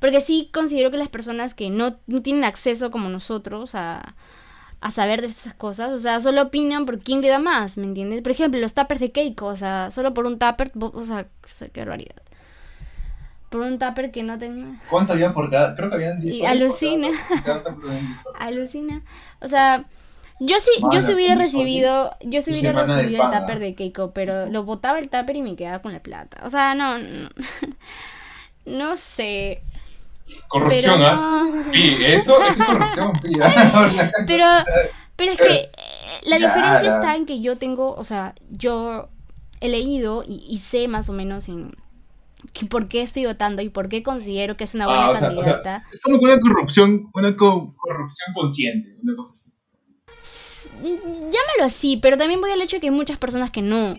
Porque sí considero que las personas que no, tienen acceso como nosotros a, a saber de esas cosas, o sea, solo opinan por quién le da más, ¿me entiendes? Por ejemplo, los tuppers de Keiko, o sea, solo por un tupper, o sea, qué barbaridad por un tupper que no tenga. ¿Cuánto había por cada? Creo que habían 10 Y alucina. alucina. O sea, yo sí, yo sí hubiera recibido, yo sí hubiera recibido el tupper de Keiko, pero lo botaba el tupper y me quedaba con la plata. O sea, no, no, sé. Corrupción, ¿ah? Sí, eso, eso es corrupción, pero, pero es que eh, la diferencia está en que yo tengo, o sea, yo he leído y sé más o menos en por qué estoy votando y por qué considero que es una buena ah, candidata. es como una corrupción, una corrupción consciente, una cosa así. Llámalo así, pero también voy al hecho de que hay muchas personas que no.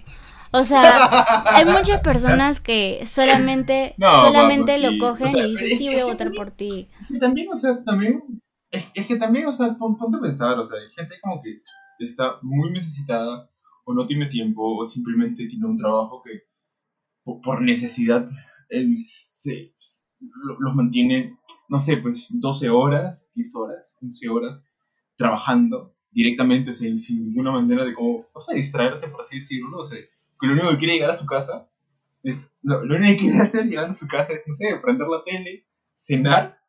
O sea, hay muchas personas que solamente, solamente lo cogen y dicen, sí, voy a votar por ti. Y también, o sea, también, es, que también, o sea, ponte a pensar, o sea, hay gente como que está muy necesitada o no tiene tiempo o simplemente tiene un trabajo que por necesidad, él se, los mantiene, no sé, pues 12 horas, 10 horas, 15 horas trabajando directamente, o sea, sin ninguna manera de cómo, o sea, distraerse, por así decirlo, o sea, que lo único que quiere llegar a su casa es, lo, único que quiere hacer llegando a su casa es, no sé, prender la tele, cenar,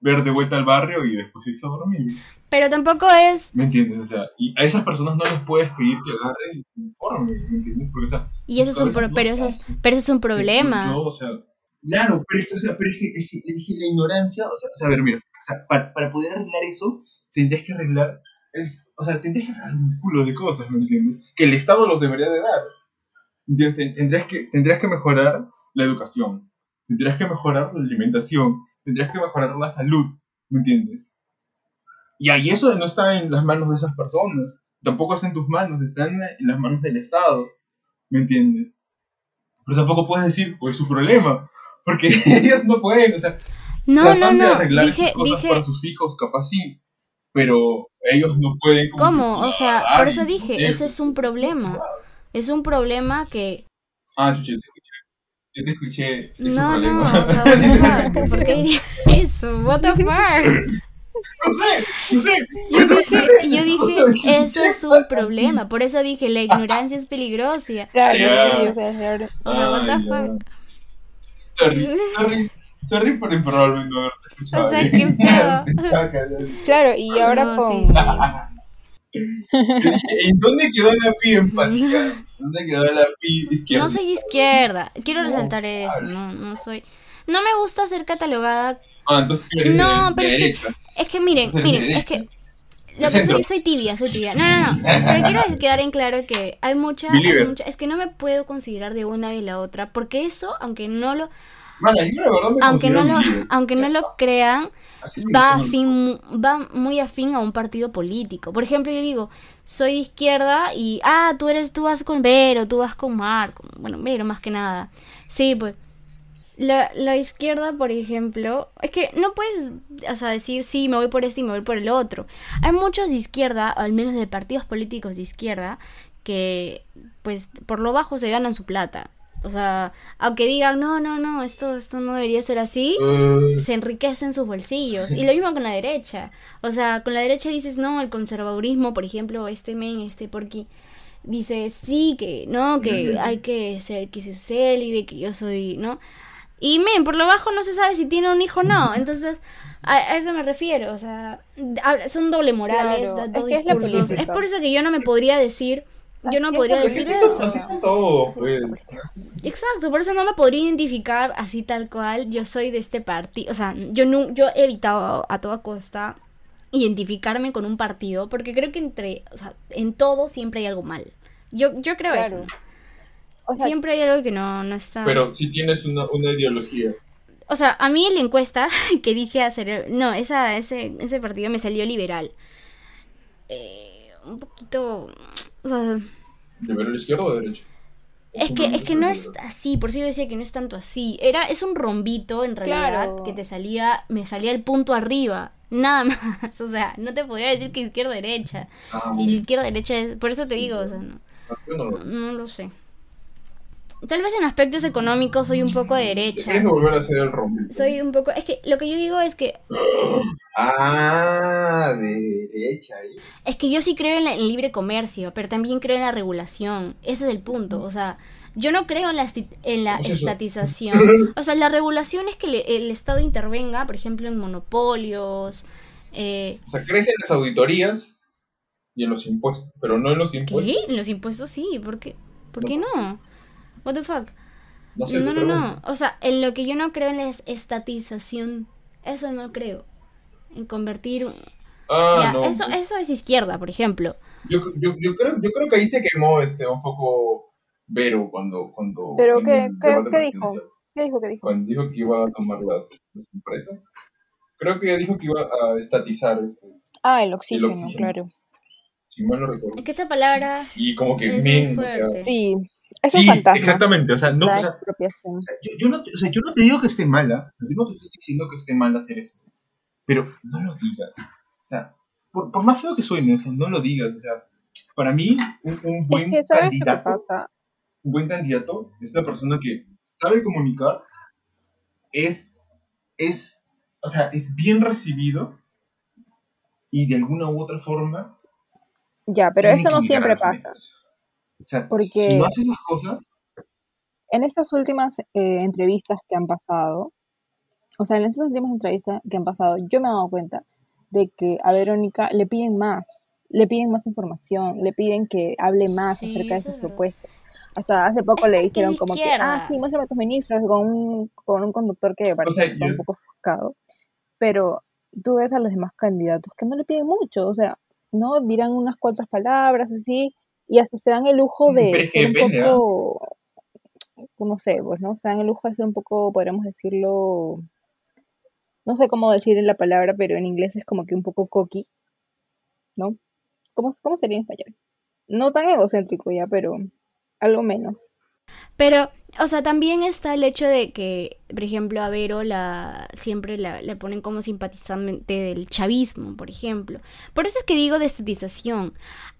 ver de vuelta al barrio y después irse a dormir. Pero tampoco es... ¿Me entiendes? O sea, y a esas personas no les puedes pedir que agarren y se informen, ¿me entiendes? Porque, o sea, y eso es un, pero eso es, pero eso es un problema. Yo, o sea, claro, pero es que, o sea, pero es que, es que, la ignorancia, o sea, o sea, a ver, mira, o sea, para, para poder arreglar eso, tendrías que arreglar, el, o sea, tendrías que arreglar un culo de cosas, ¿me entiendes? Que el Estado los debería de dar. ¿Entiendes? Tendrías que, tendrías que mejorar la educación, tendrías que mejorar la alimentación, tendrías que mejorar la salud, ¿me entiendes? Y ahí eso no está en las manos de esas personas, tampoco está en tus manos, está en las manos del Estado, ¿me entiendes? Pero tampoco puedes decir, pues es su problema, porque ellos no pueden, o sea, no, no, no. de arreglar dije, cosas para sus hijos, capaz sí, pero ellos no pueden. ¿Cómo? O sea, por eso dije, ese es un problema. Es un problema que. Ah, te escuché. Yo te escuché. Es no, un problema. no, o sea, what the fuck. ¿Por qué diría eso? What the fuck. No sé, no sé. Yo dije, yo dije, eso es un problema. Por eso dije, la ignorancia es peligrosa. Claro, yeah. O sea, what the fuck. Sorry, sorry. Sorry por improbablemente no haberte escuchado. O sea, qué pedo. claro, y ahora no, con. Sí, sí. ¿En dónde quedó la? ¿Dónde quedó la pi izquierda? No soy izquierda. Quiero resaltar eso. No, no soy. No me gusta ser catalogada Ah, entonces no, pero es que, es que miren, miren, es que lo que soy, soy tibia, soy tibia. No, no, no. Pero quiero quedar en claro que hay mucha, hay mucha, es que no me puedo considerar de una y la otra, porque eso, aunque no lo, aunque no lo, aunque no lo crean, va afín, va muy afín a un partido político. Por ejemplo, yo digo, soy de izquierda y ah, tú eres, tú vas con Vero, tú vas con Marco, bueno, Vero más que nada. Sí, pues la, la, izquierda, por ejemplo, es que no puedes o sea, decir sí, me voy por este y me voy por el otro. Hay muchos de izquierda, al menos de partidos políticos de izquierda, que pues por lo bajo se ganan su plata. O sea, aunque digan, no, no, no, esto, esto no debería ser así, uh. se enriquecen sus bolsillos. Y lo mismo con la derecha. O sea, con la derecha dices, no, el conservadurismo, por ejemplo, este men, este porqui, dice, sí, que no, que hay que ser, que soy célibe, que yo soy, ¿no? Y men, por lo bajo no se sabe si tiene un hijo o no. Entonces, a, eso me refiero. O sea, son doble morales, dos discursos. Es, por eso que yo no me podría decir. Yo no podría decir eso. Así son todos, pues. Exacto, por eso no me podría identificar así tal cual. Yo soy de este partido. O sea, yo, no, yo he evitado a toda costa identificarme con un partido porque creo que entre. O sea, en todo siempre hay algo mal. Yo, yo creo eso. Siempre hay algo que no, no está. Pero si tienes una, una ideología. O sea, a mí la encuesta que dije hacer. No, esa, ese, ese partido me salió liberal. Eh, un poquito. O sea, ¿Liberal izquierdo o derecho? Es que, es que no es así, por eso yo decía que no es tanto así. Era, es un rombito en realidad que te salía, me salía el punto arriba. Nada más. O sea, no te podría decir que izquierda o derecha. Ah, si la izquierda o derecha es. Por eso te digo, o sea, no, no lo sé. Tal vez en aspectos económicos soy un poco de derecha. ¿Quieres volver a hacer el? Soy un poco. Es que lo que yo digo es que. Ah, de derecha. Es que yo sí creo en, el libre comercio, pero también creo en la regulación. Ese es el punto. O sea, yo no creo en la, en la estatización. O sea, la regulación es que el Estado intervenga, por ejemplo, en monopolios. Eh... O sea, crecen las auditorías y en los impuestos, pero no en los impuestos. ¿Qué? En los impuestos sí, ¿por qué, ¿Por qué no? What the fuck? No, no, no, no. O sea, en lo que yo no creo en la estatización, eso no creo. En convertir. Ah, no, eso, eso es izquierda, por ejemplo. Yo, yo, yo, creo, yo creo que ahí se quemó este un poco Vero cuando. cuando ¿Pero qué, qué, ¿qué dijo? ¿Qué dijo? ¿Qué dijo? Cuando dijo que iba a tomar las, las empresas. Creo que dijo que iba a estatizar este. Ah, el oxígeno, claro. Si mal no recuerdo. Es que esta palabra. Y como que men, o sea, Sí, es sí, exactamente, o sea, no, o sea, yo, yo, no, o sea, yo no te digo que esté mala, yo no te estoy diciendo que esté mal hacer eso, pero no lo digas, o sea, por, por más feo que suene, o sea, no lo digas, o sea, para mí, un, un buen candidato, un buen candidato es una persona que sabe comunicar, es, es, o sea, es bien recibido y de alguna u otra forma. Ya, pero eso no siempre pasa. O sea, Porque si no haces esas cosas... En estas últimas eh, entrevistas que han pasado, o sea, en estas últimas entrevistas que han pasado, yo me he dado cuenta de que a Verónica le piden más, le piden más información, le piden que hable más acerca de sus propuestas. Hasta hace poco le dijeron como que, ah, sí, muéstrame a tus ministros con un, con un conductor que parece un poco ofuscado. Pero tú ves a los demás candidatos que no le piden mucho, o sea, no dirán unas cuantas palabras así, y hasta se dan el lujo de ser un poco, no sé, pues, ¿no? Se dan el lujo de ser un poco, podríamos decirlo, no sé cómo decir la palabra, pero en inglés es como que un poco cocky, ¿no? ¿Cómo, cómo sería en español? No tan egocéntrico ya, pero algo menos. Pero, o sea, también está el hecho de que, por ejemplo, a Vero la, siempre la, le ponen como simpatizante del chavismo, por ejemplo. Por eso es que digo de estatización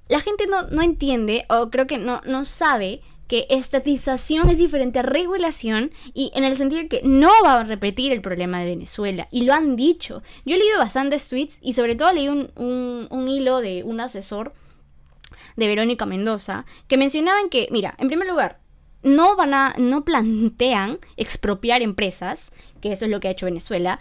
la gente no, no entiende o creo que no, no sabe que estatización es diferente a regulación y en el sentido de que no va a repetir el problema de Venezuela. Y lo han dicho. Yo he leído bastantes tweets y sobre todo leí un, un, un hilo de un asesor de Verónica Mendoza que mencionaban que, mira, en primer lugar, no van a, no plantean expropiar empresas, que eso es lo que ha hecho Venezuela.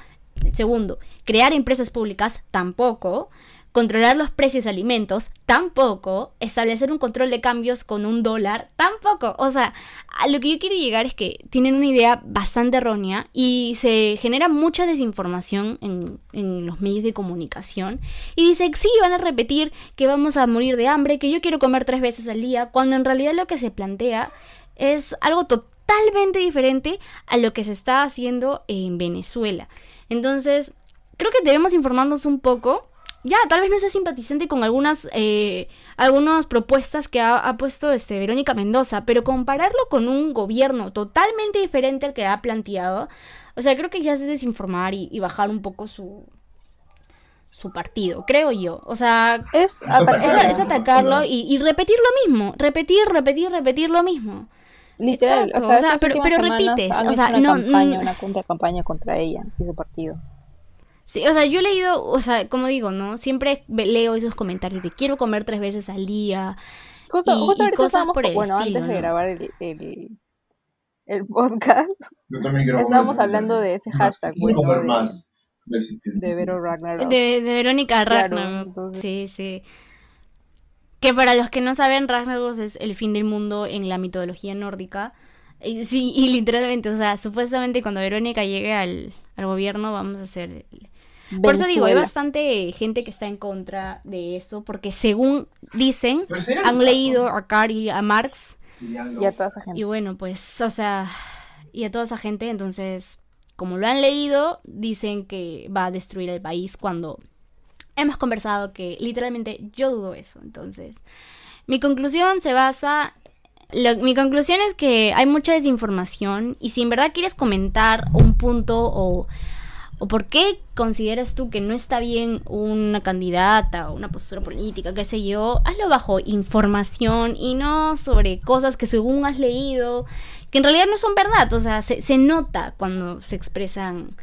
Segundo, crear empresas públicas tampoco controlar los precios de alimentos, tampoco, establecer un control de cambios con un dólar, tampoco. O sea, a lo que yo quiero llegar es que tienen una idea bastante errónea y se genera mucha desinformación en, en los medios de comunicación. Y dice, sí, van a repetir que vamos a morir de hambre, que yo quiero comer tres veces al día, cuando en realidad lo que se plantea es algo totalmente diferente a lo que se está haciendo en Venezuela. Entonces, creo que debemos informarnos un poco ya, tal vez no sea simpatizante con algunas, eh, algunas propuestas que ha, puesto este, Verónica Mendoza, pero compararlo con un gobierno totalmente diferente al que ha planteado, o sea, creo que ya es desinformar y, bajar un poco su, su partido, creo yo. O sea, es, es, atacarlo y, repetir lo mismo, repetir, repetir, repetir lo mismo. Literal, o sea, pero, pero repites, o sea, no, campaña, una contra campaña contra ella y su partido. Sí, o sea, yo he leído, o sea, como digo, ¿no? Siempre leo esos comentarios de quiero comer tres veces al día. Justo, y, cosas por el bueno, estilo, antes de grabar el, el podcast, Yo también quiero estábamos comer. hablando de ese hashtag, quiero bueno, comer de- más. de Vero Ragnarok. De, de Verónica Ragnarok. Sí, sí. Que para los que no saben, Ragnarok es el fin del mundo en la mitología nórdica. Y, sí, y literalmente, o sea, supuestamente cuando Verónica llegue al, al gobierno vamos a hacer... el- Por eso digo, hay bastante gente que está en contra de eso, porque según dicen, han leído a Cari, a Marx, Y a toda esa gente. y bueno, pues, o sea, y a toda esa gente, entonces, como lo han leído, dicen que va a destruir el país cuando hemos conversado que literalmente yo dudo eso. Entonces, mi conclusión se basa... lo- mi conclusión es que hay mucha desinformación y si en verdad quieres comentar un punto o, o por qué consideras tú que no está bien una candidata o una postura política, qué sé yo, hazlo bajo información y no sobre cosas que según has leído, que en realidad no son verdad, o sea, se, se nota cuando se expresan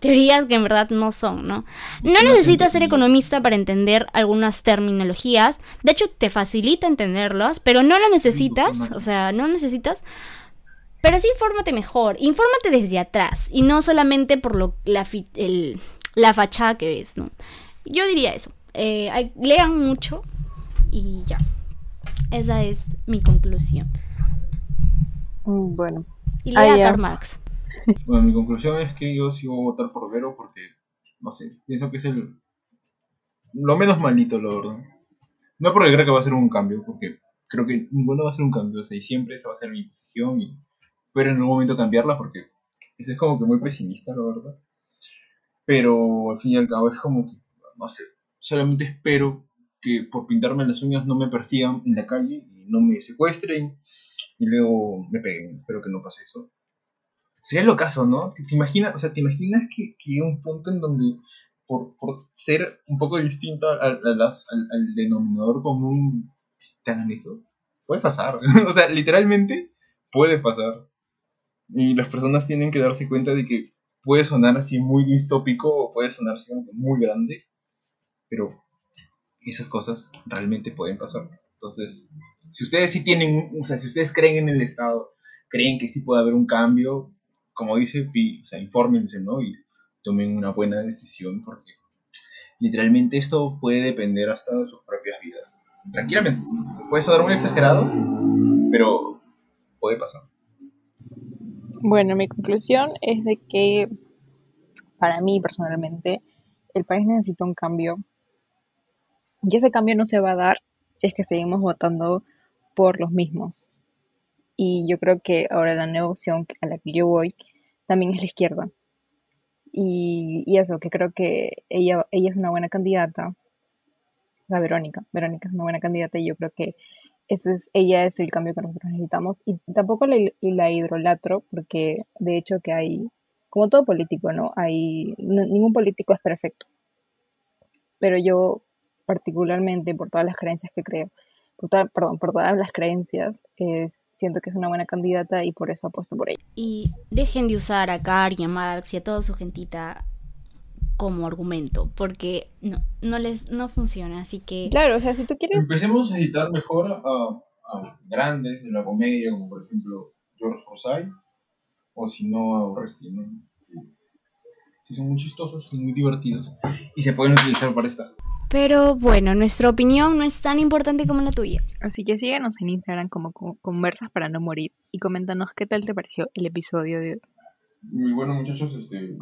teorías que en verdad no son, ¿no? No necesitas ser economista para entender algunas terminologías, de hecho te facilita entenderlas, pero no lo necesitas, o sea, no necesitas pero sí infórmate mejor, infórmate desde atrás y no solamente por lo, la, el- la fachada que ves, ¿no? Yo diría eso. Eh, lean mucho y ya. Esa es mi conclusión. Mm, Bueno, Y Ah, lea ya. Karl Marx. Bueno, mi conclusión es que yo sí voy a votar por Vero porque, no sé, pienso que es el lo menos malito, la verdad. No porque creo que va a ser un cambio, porque creo que ninguno va a ser un cambio, o sea, y siempre esa va a ser mi posición, y, pero en algún momento cambiarla porque eso es como que muy pesimista, la verdad. Pero al fin y al cabo es como que, no sé, solamente espero que por pintarme las uñas no me persigan en la calle y no me secuestren y luego me peguen. Espero que no pase eso. Sería lo caso, ¿no? ¿Te, te imaginas, o sea, ¿te imaginas que, que un punto en donde por, por ser un poco distinto al- a las- al- al denominador común te hagan eso? Puede pasar. o sea, literalmente puede pasar. Y las personas tienen que darse cuenta de que puede sonar así muy distópico o puede sonar así muy grande, pero esas cosas realmente pueden pasar. Entonces, si ustedes sí tienen, o sea, si ustedes creen en el Estado, creen que sí puede haber un cambio, como dice Pi, o sea, infórmense, ¿no? Y tomen una buena decisión porque literalmente esto puede depender hasta de sus propias vidas. Tranquilamente. Puede sonar muy exagerado, pero puede pasar. Bueno, mi conclusión es de que para mí personalmente el país necesita un cambio y ese cambio no se va a dar si es que seguimos votando por los mismos. Y yo creo que ahora la nueva opción a la que yo voy también es la izquierda. Y, y eso, que creo que ella, ella es una buena candidata, la Verónica, Verónica es una buena candidata y yo creo que ese es, ella es el cambio que nosotros necesitamos. Y tampoco la, y la hidrolatro, porque de hecho que hay, como todo político, ¿no? Hay, ningún político es perfecto. Pero yo, particularmente, por todas las creencias que creo, por toda- perdón, por todas las creencias, eh, siento que es una buena candidata y por eso apuesto por ella. Y dejen de usar a Cari, a Marx y a toda su gentita como argumento, porque no, no les no funciona, así que Claro, o sea, si tú quieres... Empecemos a editar mejor a, a grandes de la comedia, como por ejemplo George Forsyth, o si no a Oresti, ¿no? Sí. Sí, son muy chistosos, son muy divertidos, y se pueden utilizar para esta. Pero bueno, nuestra opinión no es tan importante como la tuya. Así que síguenos en Instagram como co- Conversas para no morir y coméntanos qué tal te pareció el episodio de hoy. Muy bueno, muchachos, este,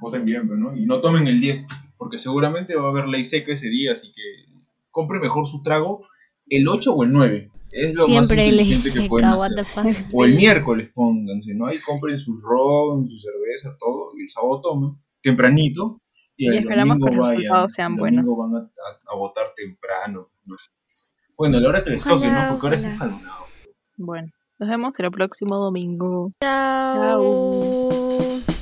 voten bien, pero, ¿no? Y no tomen el 10, porque seguramente va a haber ley seca ese día, así que compre mejor su trago el 8 o el 9. Es lo Siempre más le inteligente que pueden seca, what hacer. the fuck. O el miércoles pónganse, ¿no? Ahí compren su ron, su cerveza, todo, y el sábado tomen, tempranito, y, Y esperamos domingo que los vayan, resultados sean el buenos. domingo van a, a- a votar temprano, no sé. Bueno, a la hora que les Ojalá, toque, ¿no? Porque ahora es ojalá. escalonado. Bueno, nos vemos el próximo domingo. Chao.